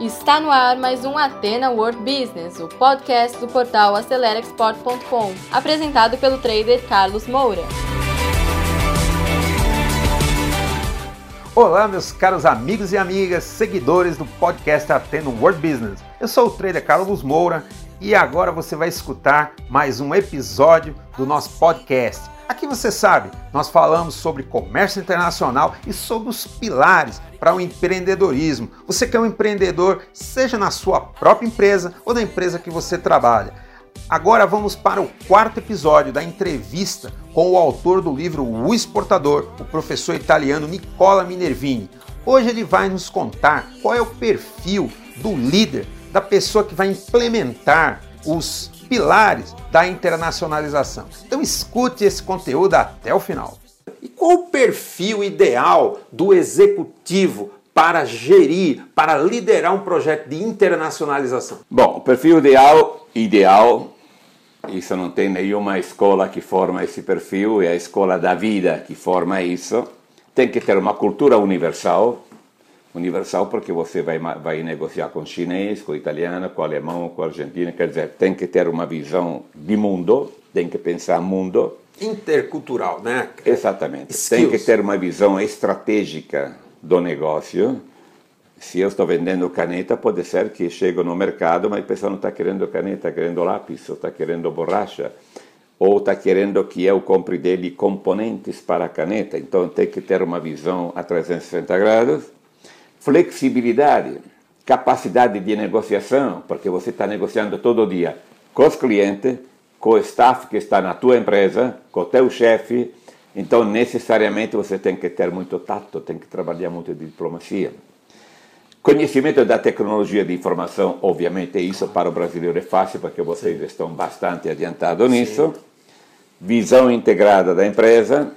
Está no ar mais um Atena World Business, o podcast do portal AceleraExport.com, apresentado pelo trader Carlos Moura. Olá, meus caros amigos e amigas, seguidores do podcast Atena World Business. Eu sou o trader Carlos Moura e agora você vai escutar mais um episódio do nosso podcast. Aqui você sabe, nós falamos sobre comércio internacional e sobre os pilares para o empreendedorismo. Você que é um empreendedor, seja na sua própria empresa ou na empresa que você trabalha. Agora vamos para o quarto episódio da entrevista com o autor do livro O Exportador, o professor italiano Nicola Minervini. Hoje ele vai nos contar qual é o perfil do líder, da pessoa que vai implementar os pilares da internacionalização. Então escute esse conteúdo até o final. E qual o perfil ideal do executivo para gerir, para liderar um projeto de internacionalização? Bom, o perfil ideal, ideal, isso não tem nenhuma escola que forma esse perfil, é a escola da vida que forma isso. Tem que ter uma cultura universal, universal porque você vai, vai negociar com o chinês, com o italiano, com o alemão, com o argentino, quer dizer, tem que ter uma visão de mundo, tem que pensar mundo. Intercultural, né? Exatamente. Skills. Tem que ter uma visão estratégica do negócio. Se eu estou vendendo caneta, pode ser que chego no mercado, mas a pessoa não está querendo caneta, está querendo lápis, ou está querendo borracha, ou está querendo que eu compre dele componentes para a caneta. Então tem que ter uma visão a 360 grados flexibilidade, capacidade de negociação, porque você está negociando todo dia com os clientes, com o staff que está na tua empresa, com o teu chefe, então necessariamente você tem que ter muito tato, tem que trabalhar muito de diplomacia. Conhecimento da tecnologia de informação, obviamente isso para o brasileiro é fácil, porque vocês estão bastante adiantados nisso. Sim. Visão integrada da empresa,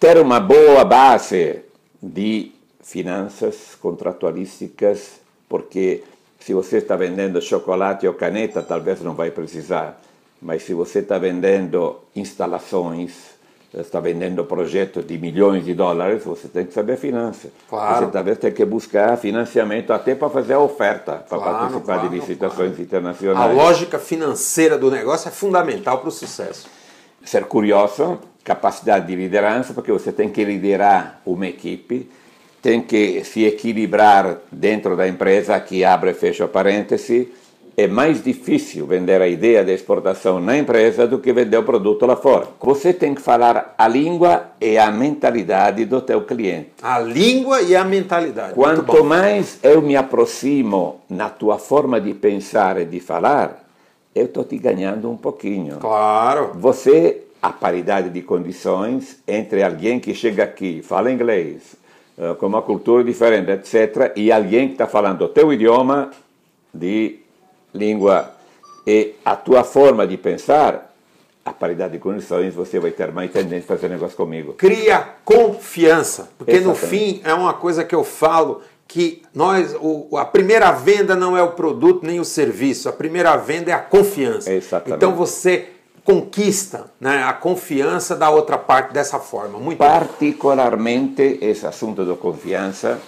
ter uma boa base de finanças contratualísticas, porque se você está vendendo chocolate ou caneta, talvez não vai precisar, mas se você está vendendo instalações, está vendendo projetos de milhões de dólares, você tem que saber finanças. Claro. Você talvez tem que buscar financiamento até para fazer a oferta, para claro, participar claro, de licitações internacionais. A lógica financeira do negócio é fundamental para o sucesso. Ser curioso, capacidade de liderança, porque você tem que liderar uma equipe, tem que se equilibrar dentro da empresa, que abre e fecha parêntese, é mais difícil vender a ideia de exportação na empresa do que vender o produto lá fora. Você tem que falar a língua e a mentalidade do teu cliente. A língua e a mentalidade. Quanto mais eu me aproximo na tua forma de pensar e de falar, eu estou te ganhando um pouquinho. Claro. Você, a paridade de condições entre alguém que chega aqui, fala inglês, com uma cultura diferente, etc., e alguém que está falando o teu idioma de língua e a tua forma de pensar, a paridade de condições, você vai ter mais tendência a fazer negócio comigo. Cria confiança, porque Exatamente. no fim é uma coisa que eu falo que nós o, a primeira venda não é o produto nem o serviço, a primeira venda é a confiança. Exatamente. Então você conquista né, a confiança da outra parte dessa forma. Muito particularmente esse assunto da confiança,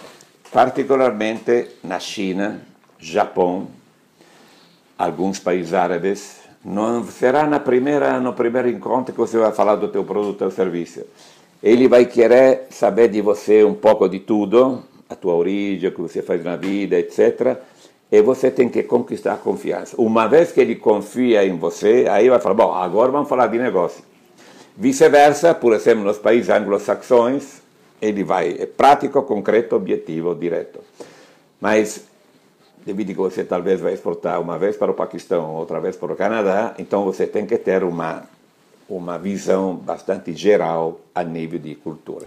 particularmente na China, Japão, alguns países árabes, não será na primeira no primeiro encontro que você vai falar do teu produto ou serviço. Ele vai querer saber de você um pouco de tudo, a tua origem, o que você faz na vida, etc e você tem que conquistar a confiança. Uma vez que ele confia em você, aí vai falar, bom, agora vamos falar de negócio. Vice-versa, por exemplo, nos países anglo-saxões, ele vai, é prático, concreto, objetivo, direto. Mas, devido que você talvez vai exportar uma vez para o Paquistão, outra vez para o Canadá, então você tem que ter uma, uma visão bastante geral a nível de cultura.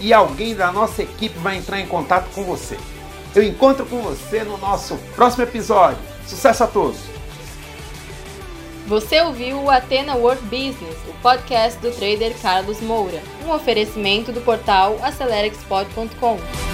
e alguém da nossa equipe vai entrar em contato com você. Eu encontro com você no nosso próximo episódio. Sucesso a todos! Você ouviu o Atena World Business, o podcast do trader Carlos Moura, um oferecimento do portal AceleraExport.com.